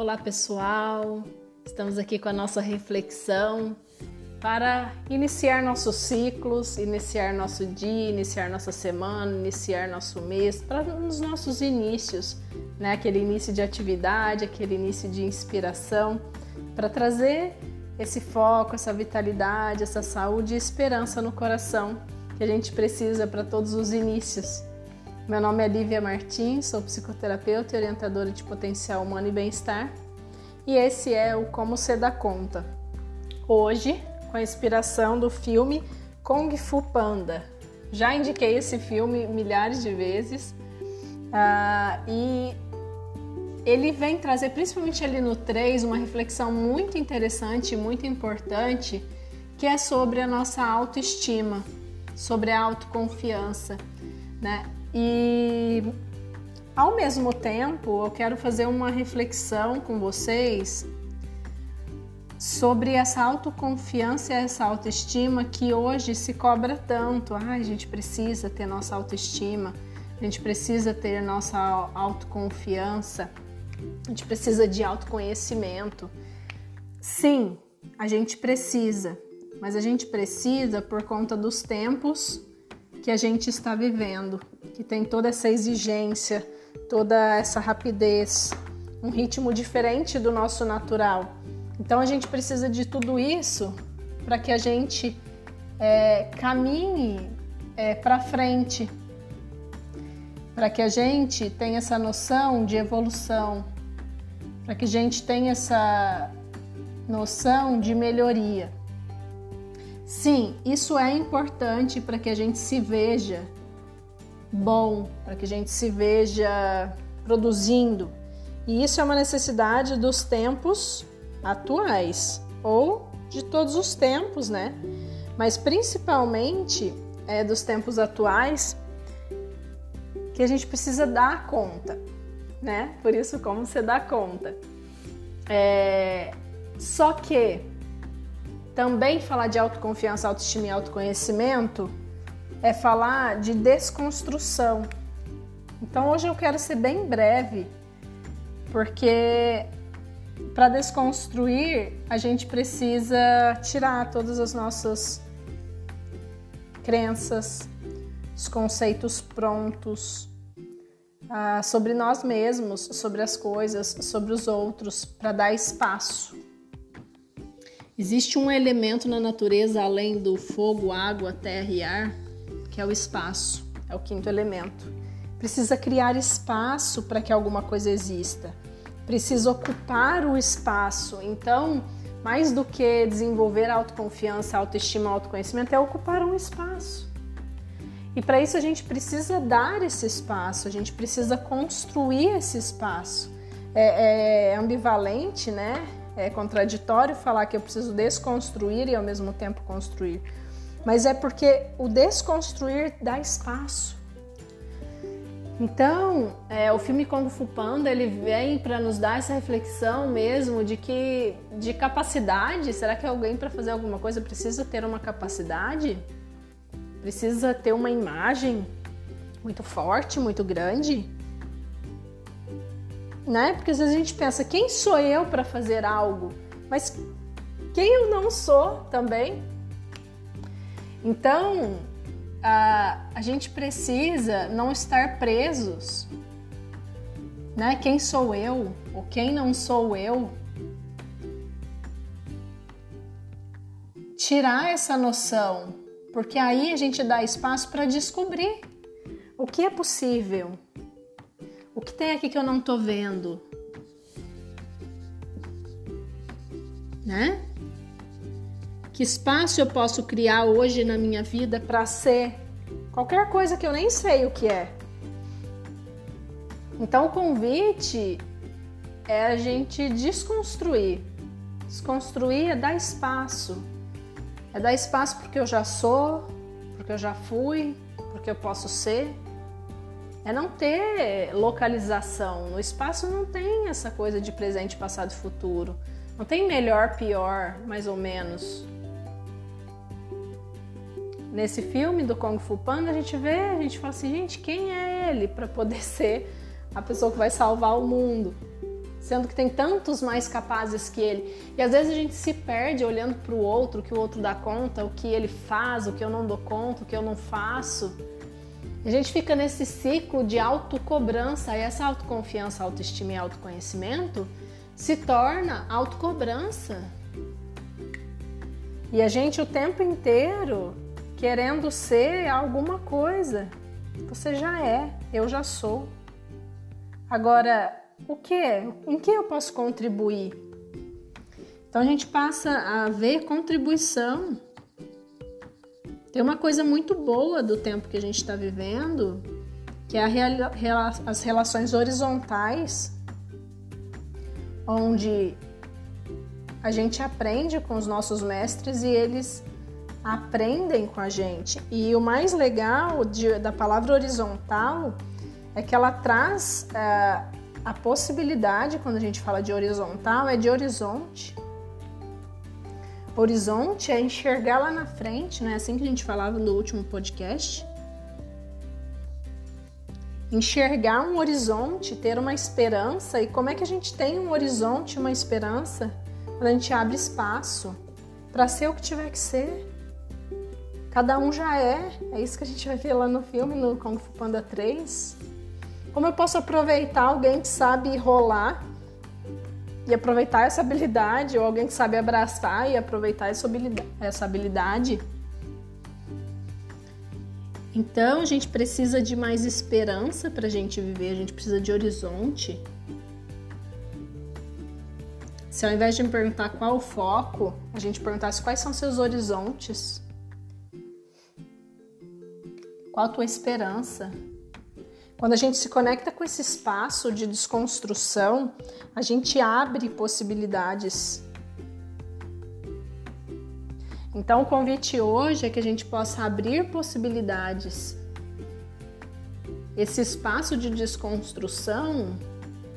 Olá pessoal, estamos aqui com a nossa reflexão para iniciar nossos ciclos, iniciar nosso dia, iniciar nossa semana, iniciar nosso mês, para os nossos inícios, né? Aquele início de atividade, aquele início de inspiração, para trazer esse foco, essa vitalidade, essa saúde e esperança no coração que a gente precisa para todos os inícios. Meu nome é Lívia Martins, sou psicoterapeuta e orientadora de potencial humano e bem-estar, e esse é o Como Você Dá Conta. Hoje, com a inspiração do filme Kung Fu Panda. Já indiquei esse filme milhares de vezes uh, e ele vem trazer, principalmente ali no 3, uma reflexão muito interessante e muito importante que é sobre a nossa autoestima, sobre a autoconfiança, né? E ao mesmo tempo, eu quero fazer uma reflexão com vocês sobre essa autoconfiança essa autoestima que hoje se cobra tanto. Ah, a gente precisa ter nossa autoestima, a gente precisa ter nossa autoconfiança, a gente precisa de autoconhecimento. Sim, a gente precisa, mas a gente precisa por conta dos tempos que a gente está vivendo, que tem toda essa exigência, toda essa rapidez, um ritmo diferente do nosso natural. Então a gente precisa de tudo isso para que a gente é, caminhe é, para frente, para que a gente tenha essa noção de evolução, para que a gente tenha essa noção de melhoria. Sim, isso é importante para que a gente se veja bom, para que a gente se veja produzindo. E isso é uma necessidade dos tempos atuais ou de todos os tempos, né? Mas principalmente é dos tempos atuais que a gente precisa dar conta, né? Por isso, como você dá conta. É... Só que também falar de autoconfiança, autoestima e autoconhecimento é falar de desconstrução. Então hoje eu quero ser bem breve, porque para desconstruir a gente precisa tirar todas as nossas crenças, os conceitos prontos ah, sobre nós mesmos, sobre as coisas, sobre os outros, para dar espaço. Existe um elemento na natureza além do fogo, água, terra e ar, que é o espaço, é o quinto elemento. Precisa criar espaço para que alguma coisa exista. Precisa ocupar o espaço. Então, mais do que desenvolver autoconfiança, autoestima, autoconhecimento, é ocupar um espaço. E para isso a gente precisa dar esse espaço, a gente precisa construir esse espaço. É, é ambivalente, né? É contraditório falar que eu preciso desconstruir e ao mesmo tempo construir. Mas é porque o desconstruir dá espaço. Então, é, o filme Kung Fu Panda ele vem para nos dar essa reflexão mesmo de que de capacidade. Será que alguém para fazer alguma coisa precisa ter uma capacidade? Precisa ter uma imagem muito forte, muito grande? né? Porque às vezes a gente pensa, quem sou eu para fazer algo? Mas quem eu não sou também? Então, a, a gente precisa não estar presos, né? Quem sou eu ou quem não sou eu? Tirar essa noção, porque aí a gente dá espaço para descobrir o que é possível, o que tem aqui que eu não tô vendo? Né? Que espaço eu posso criar hoje na minha vida para ser qualquer coisa que eu nem sei o que é? Então, o convite é a gente desconstruir. Desconstruir é dar espaço. É dar espaço porque eu já sou, porque eu já fui, porque eu posso ser é não ter localização. No espaço não tem essa coisa de presente, passado e futuro. Não tem melhor, pior, mais ou menos. Nesse filme do Kung Fu Panda, a gente vê, a gente fala assim, gente, quem é ele para poder ser a pessoa que vai salvar o mundo? sendo que tem tantos mais capazes que ele. E às vezes a gente se perde olhando para o outro, o que o outro dá conta, o que ele faz, o que eu não dou conta, o que eu não faço. A gente fica nesse ciclo de autocobrança, e essa autoconfiança, autoestima e autoconhecimento se torna autocobrança. E a gente o tempo inteiro querendo ser alguma coisa. Você já é, eu já sou. Agora, o que? Em que eu posso contribuir? Então a gente passa a ver contribuição. Tem uma coisa muito boa do tempo que a gente está vivendo, que é a, as relações horizontais, onde a gente aprende com os nossos mestres e eles aprendem com a gente. E o mais legal de, da palavra horizontal é que ela traz uh, a possibilidade, quando a gente fala de horizontal, é de horizonte. Horizonte é enxergar lá na frente, não é assim que a gente falava no último podcast? Enxergar um horizonte, ter uma esperança. E como é que a gente tem um horizonte, uma esperança? Quando a gente abre espaço para ser o que tiver que ser. Cada um já é. É isso que a gente vai ver lá no filme, no Kung Fu Panda 3. Como eu posso aproveitar alguém que sabe rolar e aproveitar essa habilidade, ou alguém que sabe abraçar e aproveitar essa habilidade? Então a gente precisa de mais esperança para a gente viver, a gente precisa de horizonte. Se ao invés de me perguntar qual o foco, a gente perguntasse quais são seus horizontes, qual a tua esperança? Quando a gente se conecta com esse espaço de desconstrução, a gente abre possibilidades. Então, o convite hoje é que a gente possa abrir possibilidades. Esse espaço de desconstrução,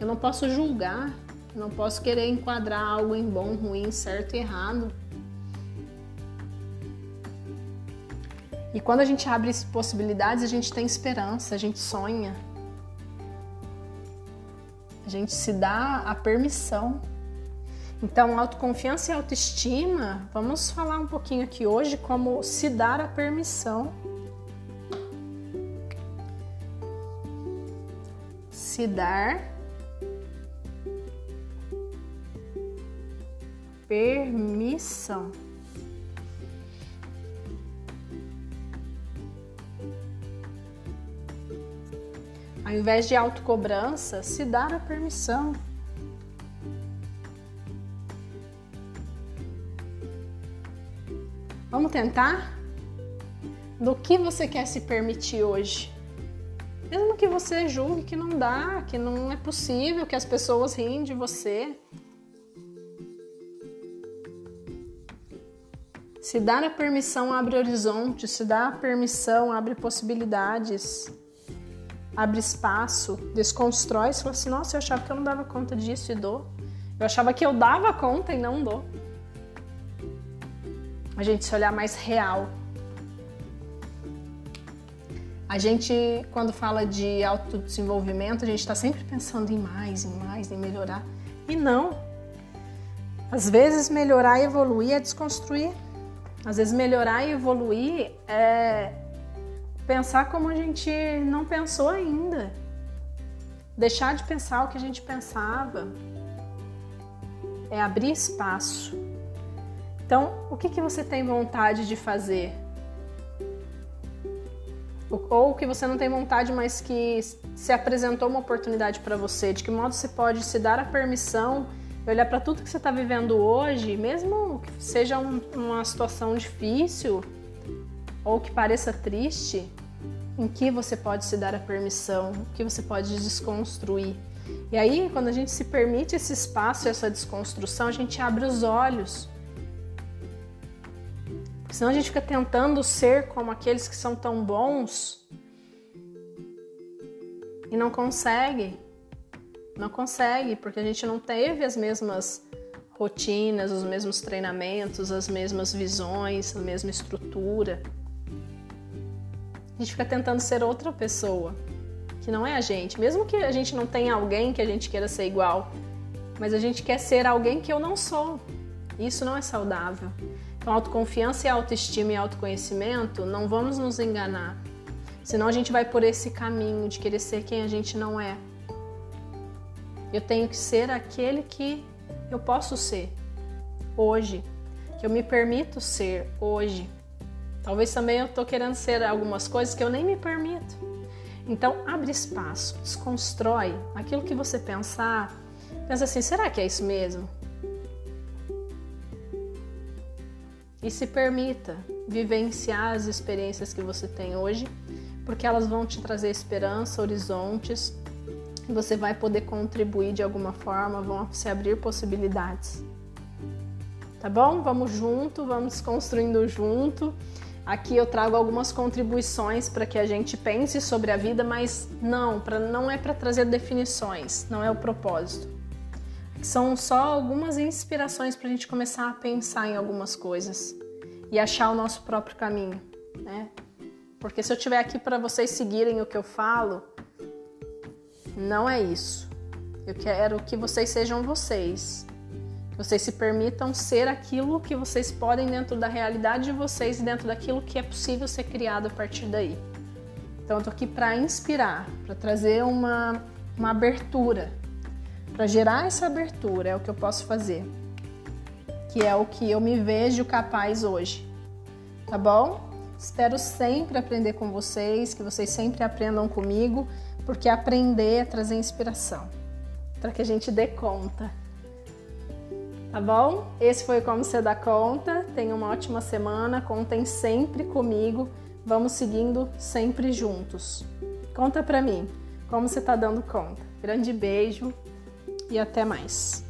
eu não posso julgar, eu não posso querer enquadrar algo em bom, ruim, certo e errado. E quando a gente abre possibilidades, a gente tem esperança, a gente sonha. A gente se dá a permissão. Então, autoconfiança e autoestima, vamos falar um pouquinho aqui hoje como se dar a permissão. Se dar permissão. Ao invés de autocobrança, se dar a permissão. Vamos tentar? Do que você quer se permitir hoje? Mesmo que você julgue que não dá, que não é possível, que as pessoas riem de você. Se dar a permissão abre horizontes, se dá a permissão abre possibilidades abre espaço, desconstrói, você fala assim, nossa, eu achava que eu não dava conta disso e dou. Eu achava que eu dava conta e não dou. A gente se olhar mais real. A gente, quando fala de autodesenvolvimento, a gente está sempre pensando em mais, em mais, em melhorar. E não. Às vezes melhorar e evoluir é desconstruir. Às vezes melhorar e evoluir é pensar como a gente não pensou ainda. Deixar de pensar o que a gente pensava. É abrir espaço. Então, o que, que você tem vontade de fazer? Ou que você não tem vontade, mas que se apresentou uma oportunidade para você? De que modo você pode se dar a permissão olhar para tudo que você está vivendo hoje, mesmo que seja um, uma situação difícil, ou que pareça triste, em que você pode se dar a permissão, o que você pode desconstruir. E aí, quando a gente se permite esse espaço, essa desconstrução, a gente abre os olhos. Senão a gente fica tentando ser como aqueles que são tão bons e não consegue. Não consegue, porque a gente não teve as mesmas rotinas, os mesmos treinamentos, as mesmas visões, a mesma estrutura. A gente fica tentando ser outra pessoa, que não é a gente. Mesmo que a gente não tenha alguém que a gente queira ser igual, mas a gente quer ser alguém que eu não sou. Isso não é saudável. Então, autoconfiança e autoestima e autoconhecimento, não vamos nos enganar. Senão a gente vai por esse caminho de querer ser quem a gente não é. Eu tenho que ser aquele que eu posso ser hoje, que eu me permito ser hoje. Talvez também eu tô querendo ser algumas coisas que eu nem me permito. Então, abre espaço, desconstrói aquilo que você pensar. Pensa assim, será que é isso mesmo? E se permita vivenciar as experiências que você tem hoje, porque elas vão te trazer esperança, horizontes, você vai poder contribuir de alguma forma, vão se abrir possibilidades. Tá bom? Vamos junto, vamos construindo junto. Aqui eu trago algumas contribuições para que a gente pense sobre a vida, mas não, para não é para trazer definições, não é o propósito. São só algumas inspirações para a gente começar a pensar em algumas coisas e achar o nosso próprio caminho, né? Porque se eu estiver aqui para vocês seguirem o que eu falo, não é isso. Eu quero que vocês sejam vocês. Vocês se permitam ser aquilo que vocês podem dentro da realidade de vocês e dentro daquilo que é possível ser criado a partir daí. Então eu tô aqui para inspirar, para trazer uma, uma abertura, para gerar essa abertura, é o que eu posso fazer. Que é o que eu me vejo capaz hoje. Tá bom? Espero sempre aprender com vocês, que vocês sempre aprendam comigo porque aprender é trazer inspiração para que a gente dê conta. Tá bom? Esse foi Como Você Dá Conta. Tenha uma ótima semana. Contem sempre comigo. Vamos seguindo sempre juntos. Conta pra mim como você tá dando conta. Grande beijo e até mais.